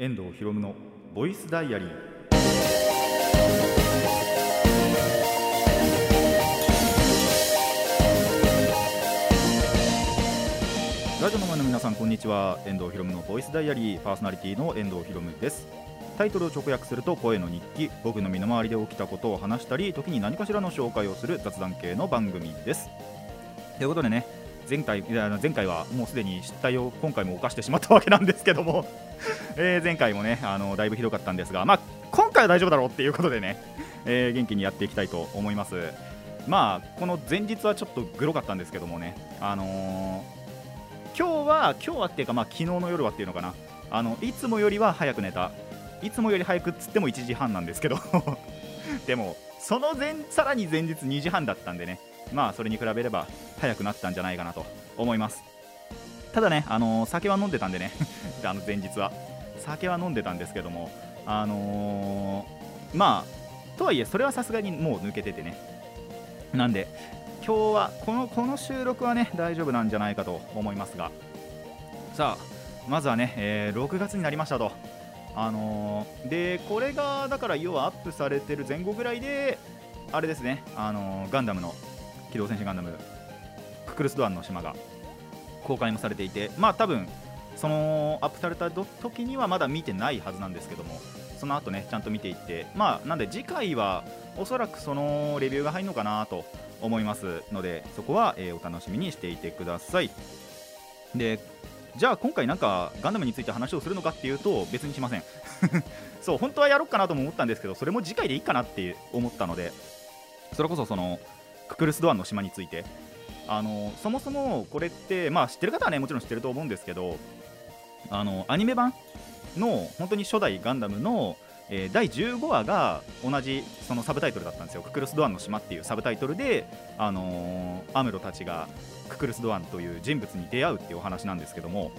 遠藤博夢のボイスダイアリー。ラジオの前の皆さんこんにちは。遠藤博夢のボイスダイアリー。パーソナリティの遠藤博夢です。タイトルを直訳すると声の日記。僕の身の回りで起きたことを話したり時に何かしらの紹介をする雑談系の番組です。ということでね前回前回はもうすでに失態を今回も犯してしまったわけなんですけども、え前回もねあのだいぶひどかったんですが、まあ、今回は大丈夫だろうっていうことでね、えー元気にやっていきたいと思います。まあこの前日はちょっとグロかったんですけどもね、あのー今日は今日はっていうかまあ昨日の夜はっていうのかな。あのいつもよりは早く寝た。いつもより早くっつっても1時半なんですけど。でもその前さらに前日2時半だったんでね。まあそれに比べれば早くなったんじゃないかなと思います。ただねあのー酒は飲んでたんでね。あの前日は。酒は飲んでたんですけどもあのーまあとはいえそれはさすがにもう抜けててね。なんで今日はこのこの収録はね大丈夫なんじゃないかと思いますが。さあまずはね、えー6月になりましたと。あのーでこれがだから要はアップされてる前後ぐらいであれですね。あのガンダムの機動戦士ガンダムククルス・ドアンの島が公開もされていてまあ多分そのアップされた時にはまだ見てないはずなんですけどもその後ねちゃんと見ていってまあなんで次回はおそらくそのレビューが入るのかなと思いますのでそこは、えーお楽しみにしていてください。でじゃあ今回なんかガンダムについて話をするのかっていうと別にしません。そう本当はやろうかなとも思ったんですけどそれも次回でいいかなって思ったのでそれこそそのククルス・ドアンの島について。あのそもそもこれってまあ知ってる方はねもちろん知ってると思うんですけどあのアニメ版の本当に初代ガンダムの、えー第15話が同じそのサブタイトルだったんですよ「ククルス・ドアンの島」っていうサブタイトルで、あのーアムロたちがククルス・ドアンという人物に出会うっていうお話なんですけども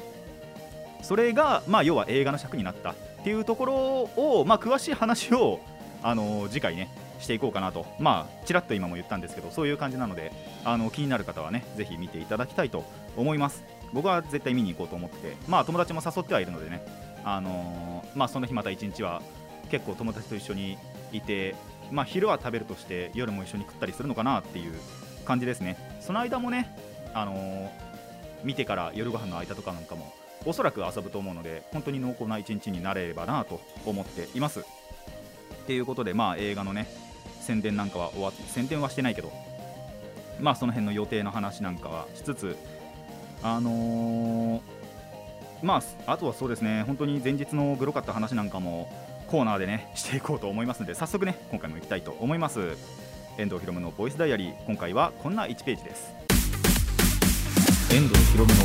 それが、まあ、要は映画の尺になったっていうところを、まあ、詳しい話を、あのー次回ねしていこうかなと。まあちらっと今も言ったんですけどそういう感じなのであの気になる方はねぜひ見ていただきたいと思います。僕は絶対見に行こうと思ってまあ友達も誘ってはいるのでねあのーまあその日また一日は結構友達と一緒にいてまあ昼は食べるとして夜も一緒に食ったりするのかなっていう感じですね。その間もねあのー見てから夜ご飯の間とかなんかもおそらく遊ぶと思うので本当に濃厚な一日になれればなと思っています。っていうことでまあ映画のね宣伝なんかは終わって宣伝はしてないけどまあその辺の予定の話なんかはしつつあのーまああとはそうですね本当に前日のグロかった話なんかもコーナーでね していこうと思いますので早速ね今回も行きたいと思います。遠藤ひろむのボイスダイアリー。今回はこんな1ページです。遠藤ひろむの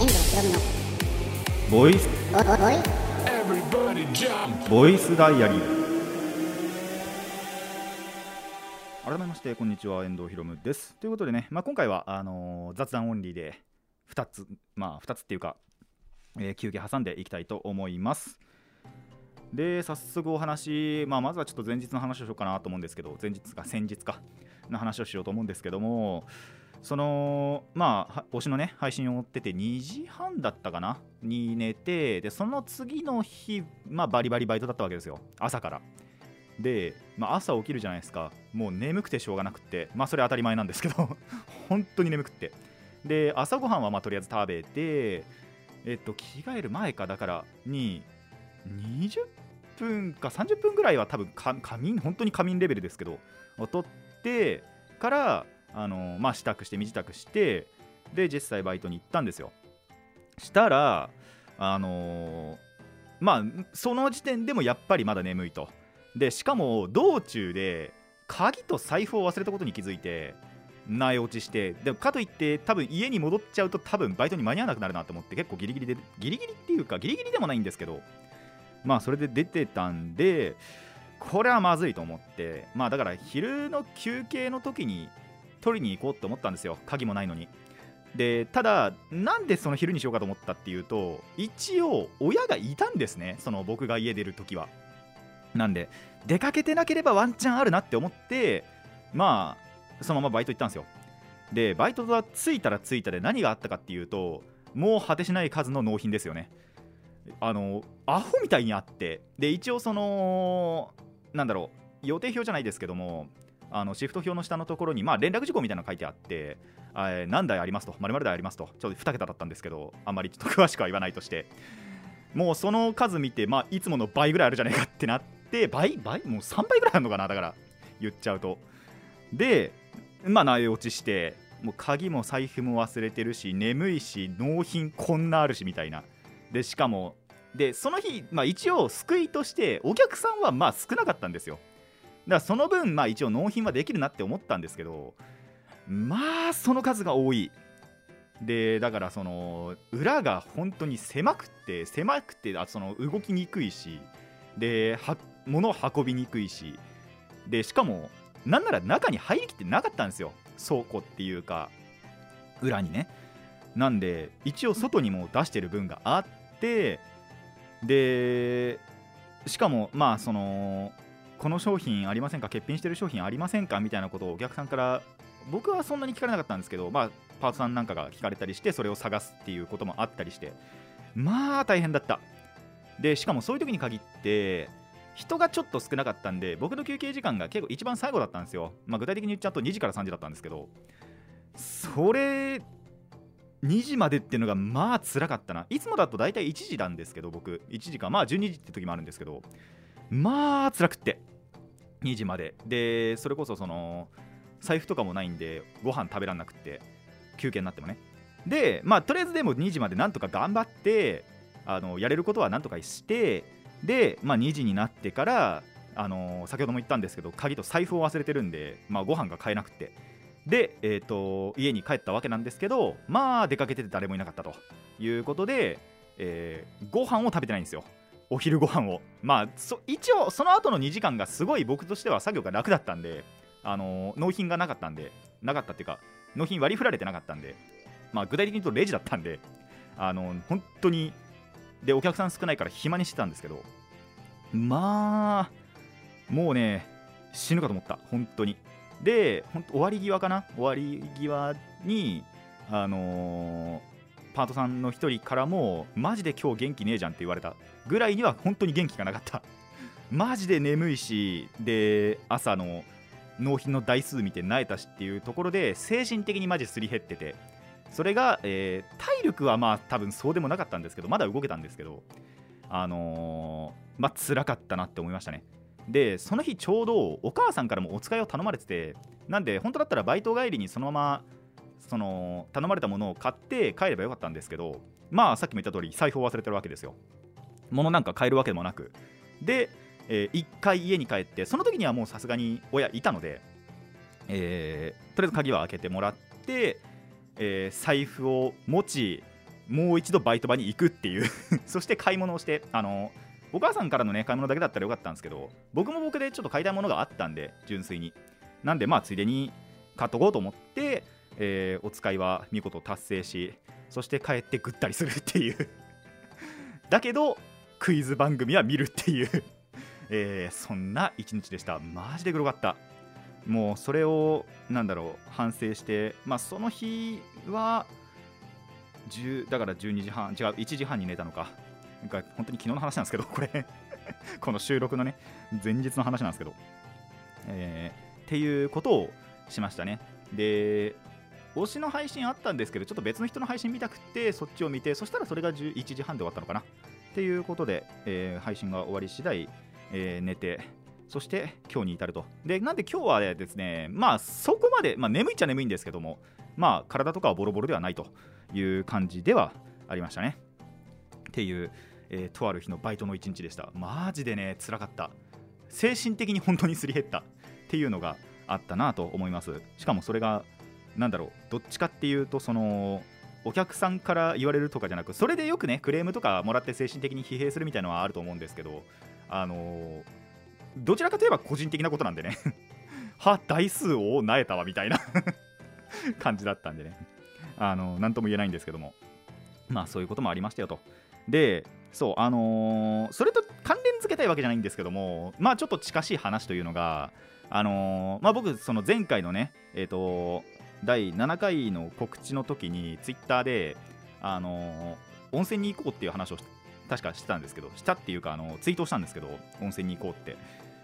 遠藤ひろむのボイスボイスダイアリー。改めましてこんにちは遠藤ひろむです。ということでね、まあ、今回はあのー雑談オンリーで2つまあ2つっていうか、えー休憩挟んでいきたいと思います。で早速お話、まあ、まずはちょっと前日の話をしようかなと思うんですけど前日か先日かの話をしようと思うんですけどもそのまあは推しのね配信を追ってて2時半だったかなに寝てでその次の日、まあ、バリバリバイトだったわけですよ。朝から。で、まあ、朝起きるじゃないですか。もう眠くてしょうがなくって。まあそれ当たり前なんですけど。本当に眠くって。で朝ごはんはまあとりあえず食べてえっと着替える前かだからに20分か30分ぐらいは多分か仮眠本当に仮眠レベルですけどを取ってからあのまあ支度して身支度してで実際バイトに行ったんですよ。したらあのーまあその時点でもやっぱりまだ眠いと。でしかも道中で鍵と財布を忘れたことに気づいて苗落ちしてでかといって多分家に戻っちゃうと多分バイトに間に合わなくなるなと思って結構ギリギリでギリギリっていうかギリギリでもないんですけどまあそれで出てたんでこれはまずいと思ってまあだから昼の休憩の時に取りに行こうと思ったんですよ。鍵もないのに。でただなんでその昼にしようかと思ったっていうと一応親がいたんですね。その僕が家出る時は。なんで出かけてなければワンチャンあるなって思ってまあそのままバイト行ったんですよ。でバイトが着いたら着いたで何があったかっていうともう果てしない数の納品ですよね。あのアホみたいにあってで一応そのなんだろう予定表じゃないですけどもあのシフト表の下のところに、まあ、連絡事項みたいなの書いてあって、えー何台ありますと、まる台ありますと、ちょっと2桁だったんですけど、あんまりちょっと詳しくは言わないとして、もうその数見て、まあ、いつもの倍ぐらいあるじゃないかってなって、倍倍もう3倍ぐらいあるのかな、だから、言っちゃうと。で、まあ、内落ちして、もう鍵も財布も忘れてるし、眠いし、納品こんなあるしみたいな。で、しかも、で、その日、まあ、一応、救いとして、お客さんはまあ少なかったんですよ。だからその分、まあ、一応納品はできるなって思ったんですけどまあその数が多いでだからその裏が本当に狭くて狭くてあその動きにくいしでは物を運びにくいしでしかもなんなら中に入りきってなかったんですよ。倉庫っていうか裏にね。なんで一応外にも出してる分があってでしかもまあそのこの商品ありませんか？欠品してる商品ありませんか？みたいなことをお客さんから僕はそんなに聞かれなかったんですけど、まあ、パートさんなんかが聞かれたりしてそれを探すっていうこともあったりしてまあ大変だった。でしかもそういう時に限って人がちょっと少なかったんで僕の休憩時間が結構一番最後だったんですよ、まあ、具体的に言っちゃうと2時から3時だったんですけど。それ2時までっていうのがまあ辛かったな。いつもだと大体1時なんですけど僕。1時か。まあ12時って時もあるんですけど。まあ辛くって。2時まで。でそれこそその財布とかもないんでご飯食べらんなくって。休憩になってもね。でまあとりあえずでも2時までなんとか頑張ってあのやれることはなんとかしてで、まあ、2時になってからあの先ほども言ったんですけど鍵と財布を忘れてるんで、まあ、ご飯が買えなくて。で、えー、と家に帰ったわけなんですけどまあ出かけてて誰もいなかったと。いうことで、えーご飯を食べてないんですよ。お昼ご飯を。まあ一応その後の2時間がすごい僕としては作業が楽だったんであの納品がなかったんでなかったっていうか納品割り振られてなかったんでまあ具体的に言うとレジだったんであの本当にでお客さん少ないから暇にしてたんですけどまあもうね死ぬかと思った。本当に。で本当終わり際かな？終わり際にあのーパートさんの一人からもマジで今日元気ねえじゃんって言われた。ぐらいには本当に元気がなかった。マジで眠いしで朝の納品の台数見て慣れたしっていうところで精神的にマジすり減っててそれが、えー体力はまあ多分そうでもなかったんですけどまだ動けたんですけどあのーまあ辛かったなって思いましたね。でその日ちょうどお母さんからもお使いを頼まれててなんで本当だったらバイト帰りにそのままその頼まれたものを買って帰ればよかったんですけどまあさっきも言った通り財布を忘れてるわけですよ。物なんか買えるわけでもなく。で、え1回家に帰ってその時にはもうさすがに親いたので、えーとりあえず鍵は開けてもらって、えー財布を持ちもう一度バイト場に行くっていう。そして買い物をしてあのお母さんからのね買い物だけだったらよかったんですけど僕も僕でちょっと買いたいものがあったんで純粋に。なんでまあついでに買っとこうと思って、えーお使いは見事達成しそして帰ってぐったりするっていう。だけどクイズ番組は見るっていう、えーそんな一日でした。マジで黒かった。もうそれをなんだろう反省してまあその日は10だから12時半違う1時半に寝たのか。なんか本当に昨日の話なんですけどこれ。この収録のね前日の話なんですけど、えーっていうことをしましたね。で推しの配信あったんですけどちょっと別の人の配信見たくてそっちを見てそしたらそれが11時半で終わったのかな。っていうことで、えー配信が終わり次第、えー寝てそして今日に至ると。でなんで今日はですねまあそこまで、まあ、眠いっちゃ眠いんですけどもまあ体とかはボロボロではないという感じではありましたね。っていう、えーとある日のバイトの一日でした。マジでね辛かった。精神的に本当にすり減った。っていうのがあったなと思います。しかもそれがなんだろうどっちかっていうとそのお客さんから言われるとかじゃなくそれでよくねクレームとかもらって精神的に疲弊するみたいなのはあると思うんですけどあのーどちらかといえば個人的なことなんでね。は台数をなえたわみたいな 感じだったんでね。あのなんとも言えないんですけども。まあそういうこともありましたよと。でそうあのーそれと関連付けたいわけじゃないんですけどもまあちょっと近しい話というのがあのーまあ僕その前回のねえっ、と第7回の告知の時にツイッターであの温泉に行こうっていう話を確かしてたんですけどしたっていうかあのツイートしたんですけど温泉に行こうって。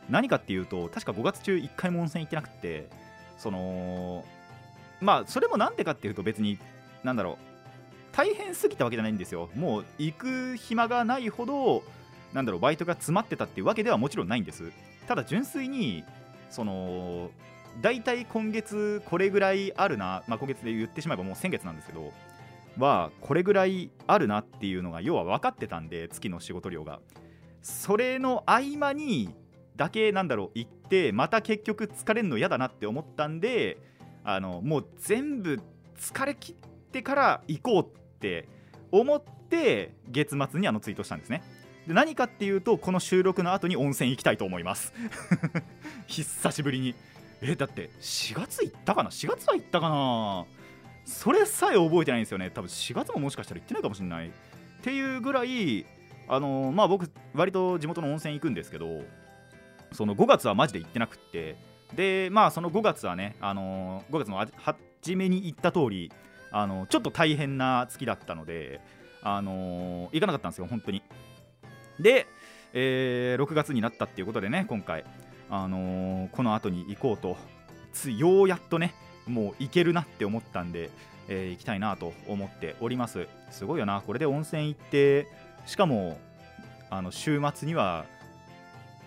何かっていうと確か5月中1回も温泉行ってなくてそのまあそれもなんでかっていうと別になんだろう大変すぎたわけじゃないんですよ。もう行く暇がないほどなんだろうバイトが詰まってたっていうわけではもちろんないんです。ただ純粋にその大体今月これぐらいあるな、まあ、今月で言ってしまえばもう先月なんですけどはこれぐらいあるなっていうのが要は分かってたんで月の仕事量が。それの合間にだけなんだろう行ってまた結局疲れるの嫌だなって思ったんであのもう全部疲れ切ってから行こうって思って月末にあのツイートしたんですね。で何かっていうとこの収録の後に温泉行きたいと思います。久しぶりに。えだって4月行ったかな？4月は行ったかな？それさえ覚えてないんですよね。多分4月ももしかしたら行ってないかもしれない。っていうぐらいあのーまあ僕割と地元の温泉行くんですけどその5月はマジで行ってなくってでまあその5月はね、あのー5月の初めに言った通りあのちょっと大変な月だったので、あのー行かなかったんですよ本当に。で、えー6月になったっていうことでね今回、あのーこの後に行こうとつようやっとねもう行けるなって思ったんで、えー行きたいなと思っております。すごいよなこれで温泉行ってしかもあの週末には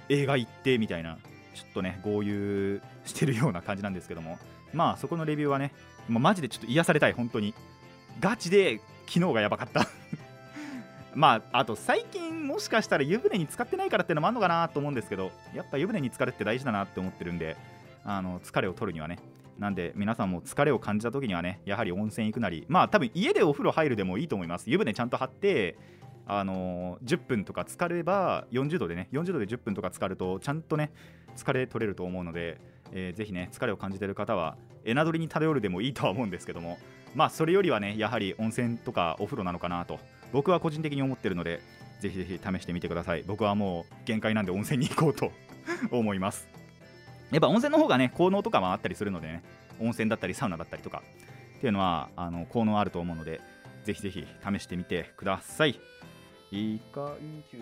映画行ってみたいなちょっとね豪遊してるような感じなんですけども。まあそこのレビューはねもうマジでちょっと癒されたい本当に。ガチで昨日がやばかった。まああと最近もしかしたら湯船に浸かってないからっていうのもあるのかなと思うんですけどやっぱ湯船に浸かるって大事だなって思ってるんであの疲れを取るにはね。なんで皆さんも疲れを感じた時にはねやはり温泉行くなり。まあ多分家でお風呂入るでもいいと思います。湯船ちゃんと張ってあの10分とか浸かれば40度でね40度で10分とか浸かるとちゃんとね疲れ取れると思うので、えーぜひね疲れを感じてる方はエナドリに頼るでもいいとは思うんですけどもまあそれよりはねやはり温泉とかお風呂なのかなと僕は個人的に思ってるのでぜひぜひ試してみてください。僕はもう限界なんで温泉に行こうと 思います。やっぱ温泉の方がね効能とかもあったりするのでね温泉だったりサウナだったりとかっていうのはあの効能あると思うのでぜひぜひ試してみてください。一回休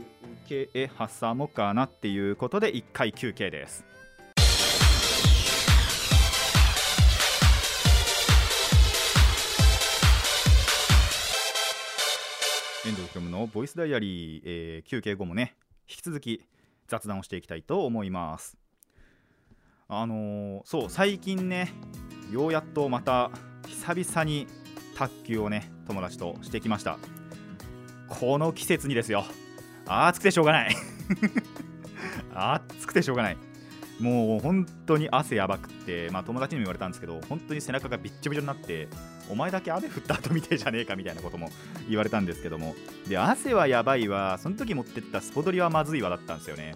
憩挟もうかなっていうことで1回休憩です。遠藤ひろむのボイスダイアリー、えー休憩後もね引き続き雑談をしていきたいと思います。あのーそう最近ねようやっとまた久々に卓球をね友達としてきました。この季節にですよ。暑くてしょうがない。暑くてしょうがない。もう本当に汗やばくって、まあ、友達にも言われたんですけど本当に背中がびっちょびちょになってお前だけ雨降った後みてえじゃねえかみたいなことも言われたんですけども。で汗はやばいわ。その時持ってったスポドリはまずいわだったんですよね。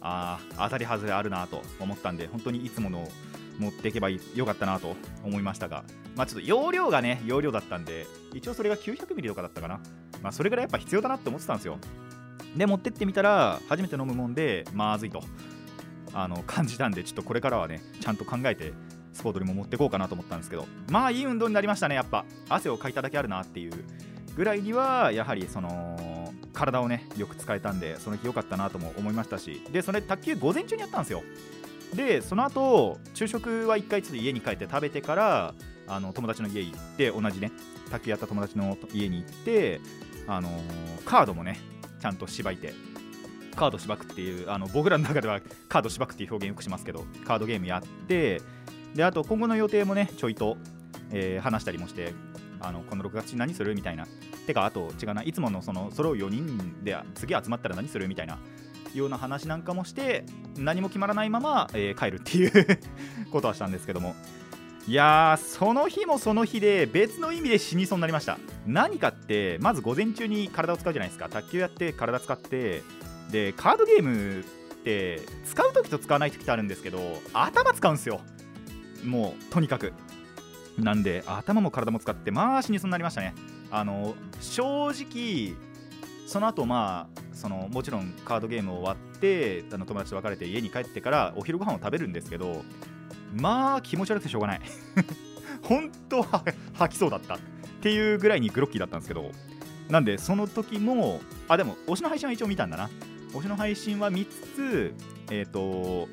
あー当たり外れあるなと思ったんで本当にいつもの持っていけばよかったなと思いましたが。まあちょっと容量がね容量だったんで一応それが900ミリとかだったかな。まあそれぐらいやっぱ必要だなって思ってたんですよ。で持ってってみたら初めて飲むもんでまずいと。あの感じたんでちょっとこれからはねちゃんと考えてスポートにも持ってこうかなと思ったんですけど。まあいい運動になりましたねやっぱ。汗をかいただけあるなっていうぐらいにはやはりその体をねよく使えたんでその日良かったなとも思いましたし。でそれ卓球午前中にやったんですよ。でその後昼食は1回ちょっと家に帰って食べてからあの友達の家行って同じね卓球やった友達の家に行ってあのーカードもねちゃんとしばいてカードしばくっていうあの僕らの中ではカードしばくっていう表現よくしますけどカードゲームやってであと今後の予定もねちょいと、えー話したりもしてあのこの6月何する？みたいな。てかあと違うないつものその揃う4人で次集まったら何する？みたいなような話なんかもして何も決まらないまま、えー帰るっていう ことはしたんですけども。いやーその日もその日で別の意味で死にそうになりました。何かってまず午前中に体を使うじゃないですか。卓球やって体使ってでカードゲームって使う時と使わない時ってあるんですけど頭使うんですよ。もうとにかく。なんで頭も体も使ってまあ死にそうになりましたね。あの正直その後まあそのもちろんカードゲーム終わってあの友達と別れて家に帰ってからお昼ご飯を食べるんですけどまあ気持ち悪くてしょうがない。本当は吐きそうだったっていうぐらいにグロッキーだったんですけどなんでその時もあでも推しの配信は一応見たんだな。推しの配信は見つつえっ、と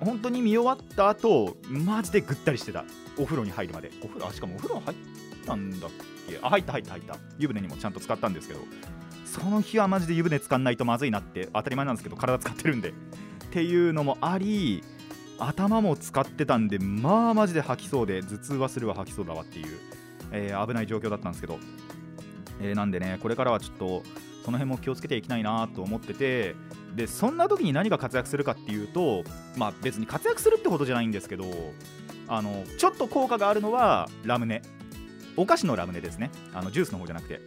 本当に見終わった後マジでぐったりしてた。お風呂に入るまで。お風呂あしかもお風呂入ったんだっけ？あ入った入った入った。湯船にもちゃんと使ったんですけど。その日はマジで湯船使んないとまずいなって当たり前なんですけど体使ってるんで。っていうのもあり頭も使ってたんでまあマジで吐きそうで頭痛はするわ吐きそうだわっていう、えー危ない状況だったんですけど、えーなんでねこれからはちょっとその辺も気をつけていきたいなと思っててでそんな時に何が活躍するかっていうとまあ別に活躍するってことじゃないんですけどあのちょっと効果があるのはラムネ。お菓子のラムネですね。あのジュースの方じゃなくて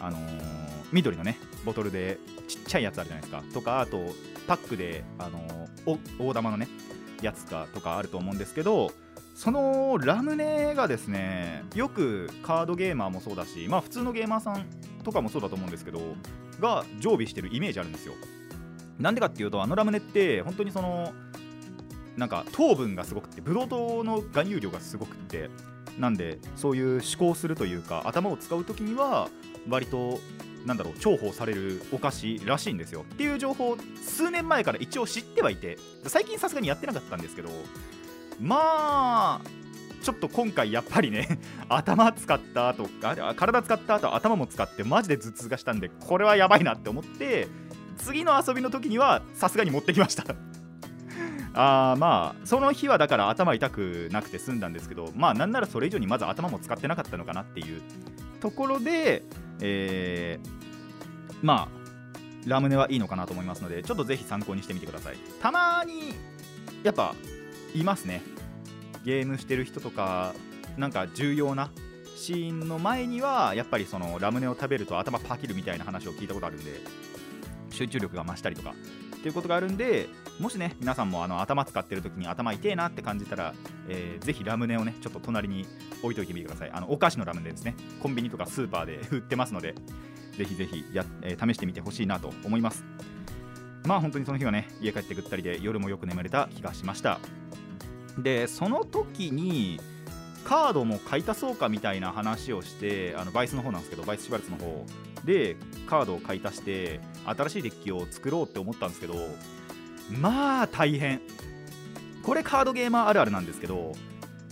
あのー緑のねボトルでちっちゃいやつあるじゃないですか。とかあとパックで、あのー大玉のねやつかとかあると思うんですけどそのラムネがですねよくカードゲーマーもそうだしまあ普通のゲーマーさんとかもそうだと思うんですけどが常備してるイメージあるんですよ。なんでかっていうとあのラムネって本当にそのなんか糖分がすごくてブドウ糖の含有量がすごくってなんでそういう思考するというか頭を使う時には割となんだろう重宝されるお菓子らしいんですよ。っていう情報を数年前から一応知ってはいて最近さすがにやってなかったんですけどまあちょっと今回やっぱりね 頭使った後あ体使った後頭も使ってマジで頭痛がしたんでこれはやばいなって思って次の遊びの時にはさすがに持ってきました。あーまあその日はだから頭痛くなくて済んだんですけどまあなんならそれ以上にまず頭も使ってなかったのかなっていうところで、えーまあラムネはいいのかなと思いますのでちょっとぜひ参考にしてみてください。たまにやっぱいますね。ゲームしてる人とかなんか重要なシーンの前にはやっぱりそのラムネを食べると頭パキるみたいな話を聞いたことあるんで集中力が増したりとかっていうことがあるんでもしね皆さんもあの頭使ってる時に頭痛えなって感じたら、えーぜひラムネをねちょっと隣に置いといてみてください。あのお菓子のラムネですね。コンビニとかスーパーで売ってますので。ぜひぜひや、えー試してみてほしいなと思います。まあ本当にその日はね家帰ってぐったりで夜もよく眠れた気がしました。でその時にカードも買い足そうかみたいな話をしてあのバイスの方なんですけどバイスシュバルツの方でカードを買い足して新しいデッキを作ろうって思ったんですけどまあ大変。これカードゲーマーあるあるなんですけど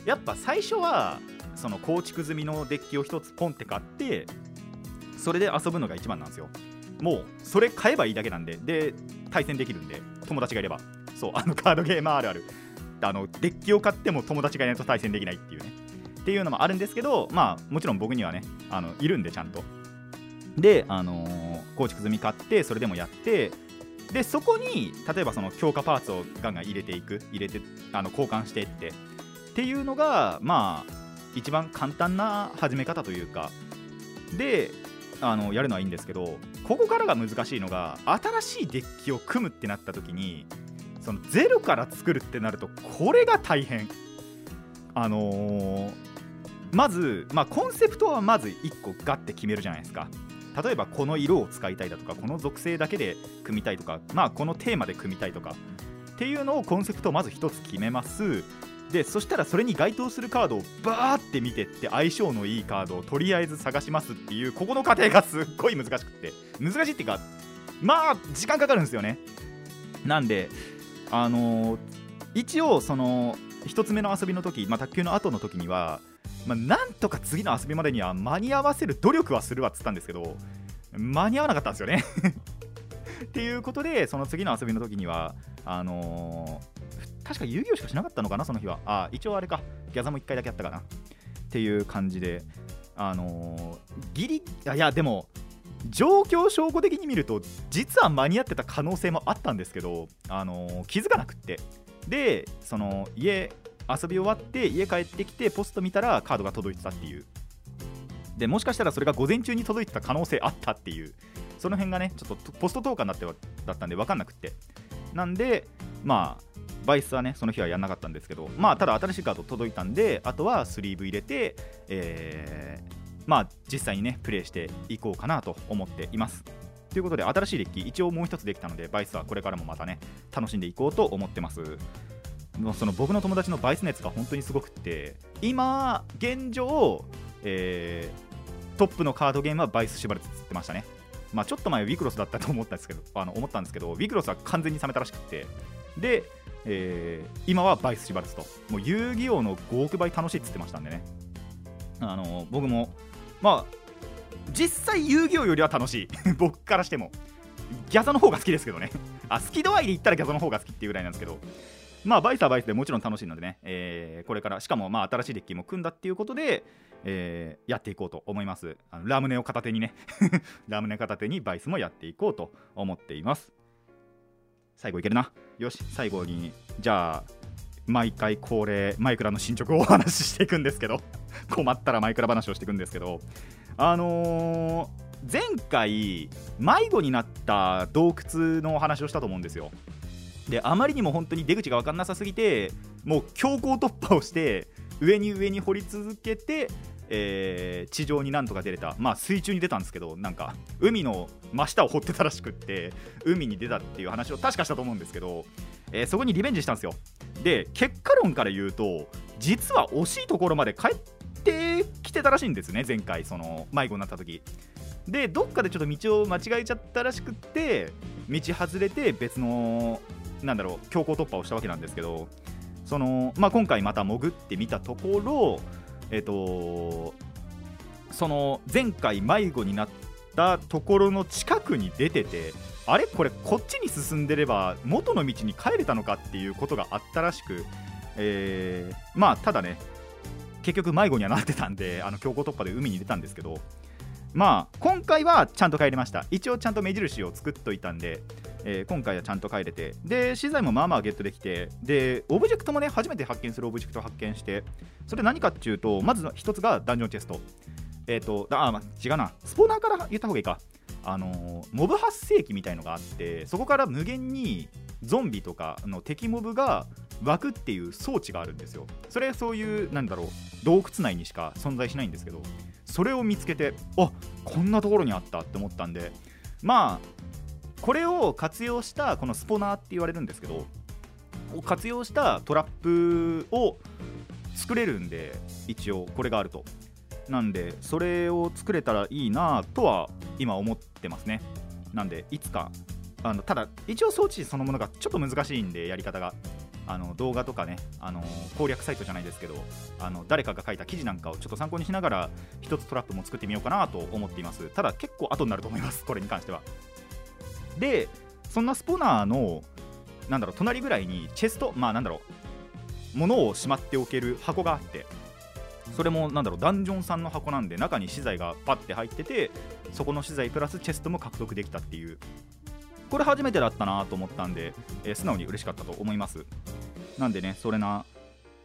やっぱ最初はその構築済みのデッキを1つポンって買ってそれで遊ぶのが一番なんですよ。もうそれ買えばいいだけなんで。で対戦できるんで。友達がいれば。そうあのカードゲーマーあるある。あのデッキを買っても友達がいないと対戦できないっていうね。っていうのもあるんですけどまあもちろん僕にはねあのいるんでちゃんと。で、あのー構築済み買ってそれでもやってでそこに例えばその強化パーツをガンガン入れていく。入れてあの交換していって。っていうのがまあ一番簡単な始め方というか。であのやるのはいいんですけどここからが難しいのが新しいデッキを組むってなった時にそのゼロから作るってなるとこれが大変。あのーまず、まあ、コンセプトはまず1個ガッて決めるじゃないですか。例えばこの色を使いたいだとかこの属性だけで組みたいとか、まあ、このテーマで組みたいとかっていうのをコンセプトをまず1つ決めます。でそしたらそれに該当するカードをバーって見てって相性のいいカードをとりあえず探しますっていうここの過程がすっごい難しくって。難しいっていうかまあ時間かかるんですよね。なんであのー一応その1つ目の遊びの時、まあ、卓球の後の時には、まあ、なんとか次の遊びまでには間に合わせる努力はするわっつったんですけど間に合わなかったんですよね。っていうことでその次の遊びの時にはあのー確か遊戯王しかしなかったのかなその日は。あ一応あれか。ギャザも1回だけやったかな。っていう感じで。あのーギリあいやでも状況証拠的に見ると実は間に合ってた可能性もあったんですけど、あのー気づかなくって。でその家遊び終わって家帰ってきてポスト見たらカードが届いてたっていう。でもしかしたらそれが午前中に届いてた可能性あったっていう。その辺がねちょっとポスト投下になってだったんで分かんなくって。なんでまあバイスはねその日はやんなかったんですけどまあただ新しいカード届いたんであとはスリーブ入れてえーまあ実際にねプレイしていこうかなと思っています。ということで新しいデッキ一応もう一つできたのでバイスはこれからもまたね楽しんでいこうと思ってます。もうその僕の友達のバイス熱が本当にすごくって今現状、えートップのカードゲームはバイス・シュバルツっつってましたね。まあちょっと前ウィクロスだったと思ったんですけどあの思ったんですけどウィクロスは完全に冷めたらしくてで、えー今はバイス・シバルツと。もう遊戯王の5億倍楽しいっつってましたんでね。あの僕もまあ実際遊戯王よりは楽しい。僕からしても。ギャザの方が好きですけどね。あ好き度合いで言ったらギャザの方が好きっていうぐらいなんですけど。まあバイスはバイスでもちろん楽しいのでね、えーこれからしかもまあ新しいデッキも組んだっていうことで、えーやっていこうと思います。あのラムネを片手にね。ラムネ片手にバイスもやっていこうと思っています。最後いけるな。よし最後にじゃあ毎回恒例マイクラの進捗をお話ししていくんですけど。困ったらマイクラ話をしていくんですけど。あのー前回迷子になった洞窟のお話をしたと思うんですよ。であまりにも本当に出口が分かんなさすぎてもう強行突破をして上に上に掘り続けて、えー地上になんとか出れた。まあ水中に出たんですけどなんか海の真下を掘ってたらしくって海に出たっていう話を確かしたと思うんですけど、えーそこにリベンジしたんですよ。で結果論から言うと実は惜しいところまで帰ってきてたらしいんですね前回その迷子になった時。でどっかでちょっと道を間違えちゃったらしくって道外れて別のなんだろう強行突破をしたわけなんですけどその、まあ、今回また潜ってみたところえっ、とその前回迷子になったところの近くに出ててあれ？これこっちに進んでれば元の道に帰れたのかっていうことがあったらしく、えーまあただね結局迷子にはなってたんであの強行突破で海に出たんですけどまあ今回はちゃんと帰りました。一応ちゃんと目印を作っといたんで、えー今回はちゃんと帰れてで資材もまあまあゲットできて。でオブジェクトもね初めて発見するオブジェクトを発見して。それ何かっていうとまず一つがダンジョンチェスト。えっ、とあ、あ、違うな。スポーナーから言った方がいいか。あのモブ発生器みたいのがあってそこから無限にゾンビとかの敵モブが湧くっていう装置があるんですよ。それそういうなんだろう洞窟内にしか存在しないんですけどそれを見つけてあこんなところにあったって思ったんで。まあこれを活用したこのスポナーって言われるんですけどを活用したトラップを作れるんで一応これがあると。なんでそれを作れたらいいなとは今思ってますね。なんでいつかあのただ一応装置そのものがちょっと難しいんでやり方が。あの動画とかねあの攻略サイトじゃないですけどあの誰かが書いた記事なんかをちょっと参考にしながら一つトラップも作ってみようかなと思っています。ただ結構後になると思いますこれに関しては。でそんなスポナーのなんだろう隣ぐらいにチェストまあなんだろう物をしまっておける箱があってそれもなんだろうダンジョンさんの箱なんで中に資材がパッて入っててそこの資材プラスチェストも獲得できたっていう。これ初めてだったなと思ったんで、えー素直に嬉しかったと思います。なんでねそれな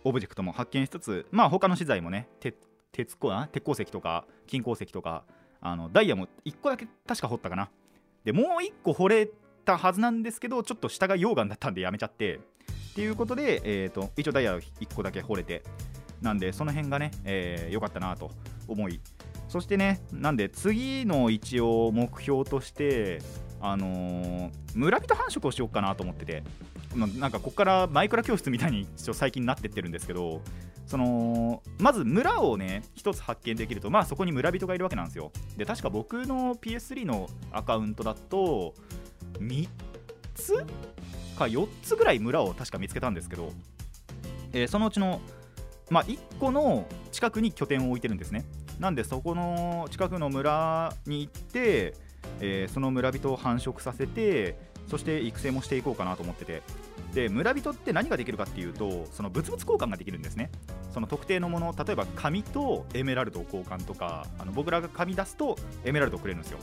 オブジェクトも発見しつつまあ他の資材もね鉄鉄鉱石とか金鉱石とかあのダイヤも1個だけ確か掘ったかな。でもう1個掘れたはずなんですけどちょっと下が溶岩だったんでやめちゃって。っていうことで、えー、と一応ダイヤ1個だけ掘れて。なんでその辺がね良、えーかったなと思い。そしてねなんで次の一応目標としてあのー村人繁殖をしようかなと思ってて。まなんかここからマイクラ教室みたいに最近なってってるんですけどそのまず村をね一つ発見できるとまあそこに村人がいるわけなんですよ。で確か僕の PS3 のアカウントだと3つか4つぐらい村を確か見つけたんですけど、えーそのうちの、まあ、1個の近くに拠点を置いてるんですね。なんでそこの近くの村に行って、えーその村人を繁殖させてそして育成もしていこうかなと思ってて。で村人って何ができるかっていうとその物々交換ができるんですね。その特定のもの例えば紙とエメラルドを交換とかあの僕らが紙出すとエメラルドをくれるんですよ。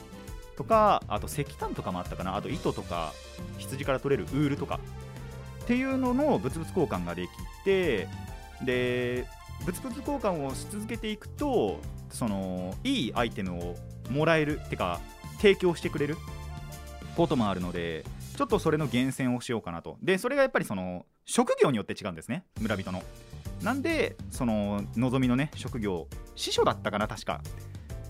とかあと石炭とかもあったかな。あと糸とか羊から取れるウールとか。っていうのの物々交換ができてで物々交換をし続けていくとそのいいアイテムをもらえるってか提供してくれることもあるのでちょっとそれの厳選をしようかなと。でそれがやっぱりその職業によって違うんですね。村人の。なんでその望みのね職業司書だったかな確か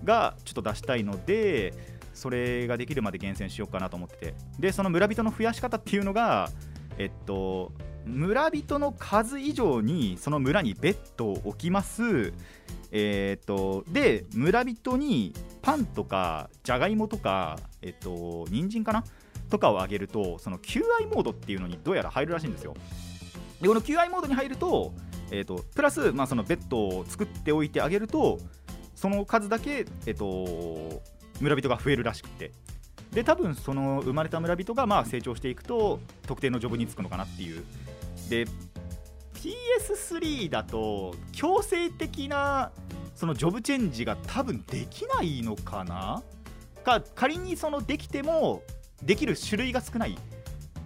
がちょっと出したいのでそれができるまで厳選しようかなと思ってて。でその村人の増やし方っていうのがえっと村人の数以上にその村にベッドを置きます。えー、とで村人にパンとかじゃがいもとかえっ、と人参かな？とかをあげるとその求愛モードっていうのにどうやら入るらしいんですよ。でこの求愛モードに入ると,、えー、とプラス、まあ、そのベッドを作っておいてあげるとその数だけ、えー、と村人が増えるらしくて。で多分その生まれた村人がまあ成長していくと特定のジョブに就くのかなっていう。で PS3 だと強制的なそのジョブチェンジが多分できないのかな？か仮にそのできてもできる種類が少ない。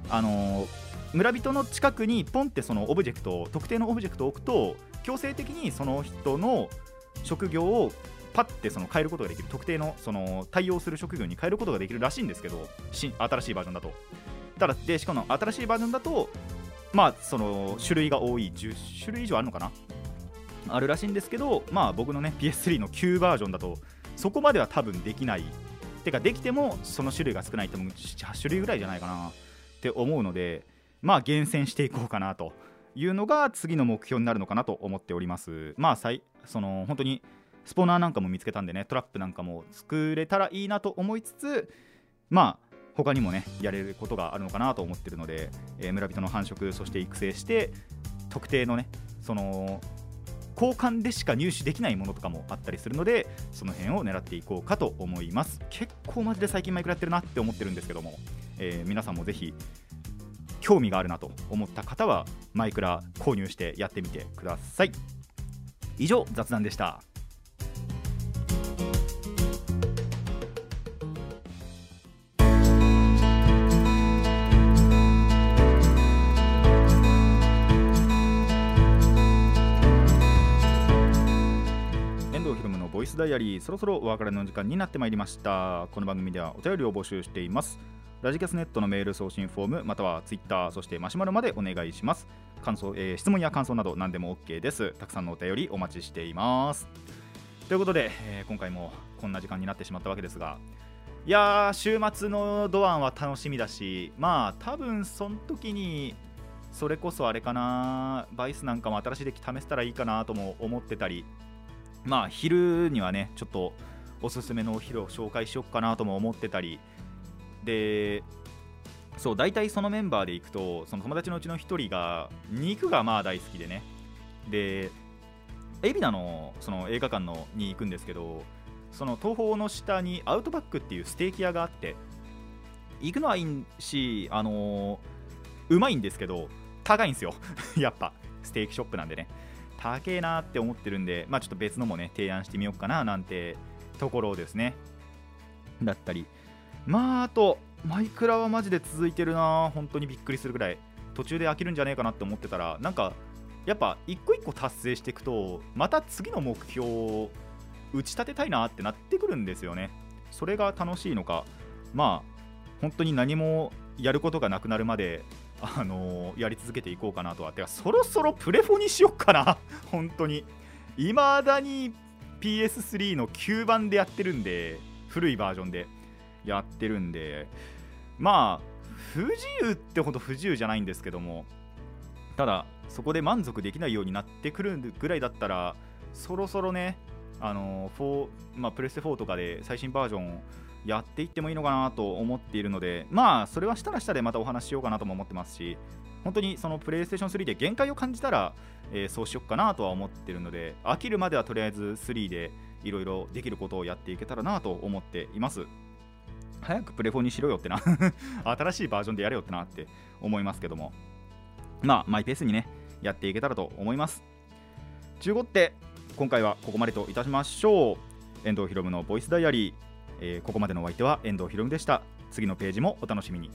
あの村人の近くにポンってそのオブジェクトを特定のオブジェクトを置くと強制的にその人の職業をパッてその変えることができる。特定のその対応する職業に変えることができるらしいんですけど新新しいバージョンだとただでしかも新しいバージョンだとまあその種類が多い10種類以上あるのかな？あるらしいんですけどまあ僕のね PS3 の旧バージョンだとそこまでは多分できない。てかできてもその種類が少ないと思う8種類ぐらいじゃないかなって思うのでまあ厳選していこうかなというのが次の目標になるのかなと思っております。まあその本当にスポナーなんかも見つけたんでねトラップなんかも作れたらいいなと思いつつまあ他にもねやれることがあるのかなと思ってるので、えー、村人の繁殖そして育成して特定のねその交換でしか入手できないものとかもあったりするのでその辺を狙っていこうかと思います。結構マジで最近マイクラやってるなって思ってるんですけども、えー、皆さんもぜひ興味があるなと思った方はマイクラ購入してやってみてください。以上雑談でした。ボイスダイアリーそろそろお別れの時間になってまいりました。この番組ではお便りを募集しています。ラジキャスネットのメール送信フォームまたはツイッターそしてマシュマロまでお願いします。感想、えー、質問や感想など何でも OK です。たくさんのお便りお待ちしています。ということで、えー、今回もこんな時間になってしまったわけですがいやー週末のドアンは楽しみだしまあ多分その時にそれこそあれかなバイスなんかも新しいデッキ試せたらいいかなとも思ってたりまあ昼にはねちょっとおすすめのお昼を紹介しよっかなとも思ってたりでそう大体そのメンバーで行くとその友達のうちの1人が肉がまあ大好きでね。で海老名のその映画館のに行くんですけどその東宝の下にアウトバックっていうステーキ屋があって行くのはいいしあのー、うまいんですけど高いんですよ。やっぱステーキショップなんでね。高えなって思ってるんで、まあ、ちょっと別のもね提案してみようかななんてところですね。だったり。まああとマイクラはマジで続いてるな。本当にびっくりするぐらい。途中で飽きるんじゃねえかなって思ってたらなんかやっぱ一個一個達成していくとまた次の目標を打ち立てたいなってなってくるんですよね。それが楽しいのか。まあ本当に何もやることがなくなるまであのー、やり続けていこうかなとは。てかそろそろプレフォにしよっかな。本当に。いまだに PS3 の9番でやってるんで古いバージョンで。やってるんでまあ不自由ってほど不自由じゃないんですけどもただそこで満足できないようになってくるぐらいだったらそろそろねあの4、まあ、プレステ4とかで最新バージョンやっていってもいいのかなと思っているのでまあそれはしたらしたでまたお話ししようかなとも思ってますし本当にそのプレイステーション3で限界を感じたら、えー、そうしよっかなとは思ってるので飽きるまではとりあえず3でいろいろできることをやっていけたらなと思っています。早くプレフォにしろよってな。新しいバージョンでやれよってなって思いますけども。まあマイペースにねやっていけたらと思います。中5って今回はここまでといたしましょう。遠藤ひろむのボイスダイアリー、えー、ここまでのお相手は遠藤ひろむでした。次のページもお楽しみに。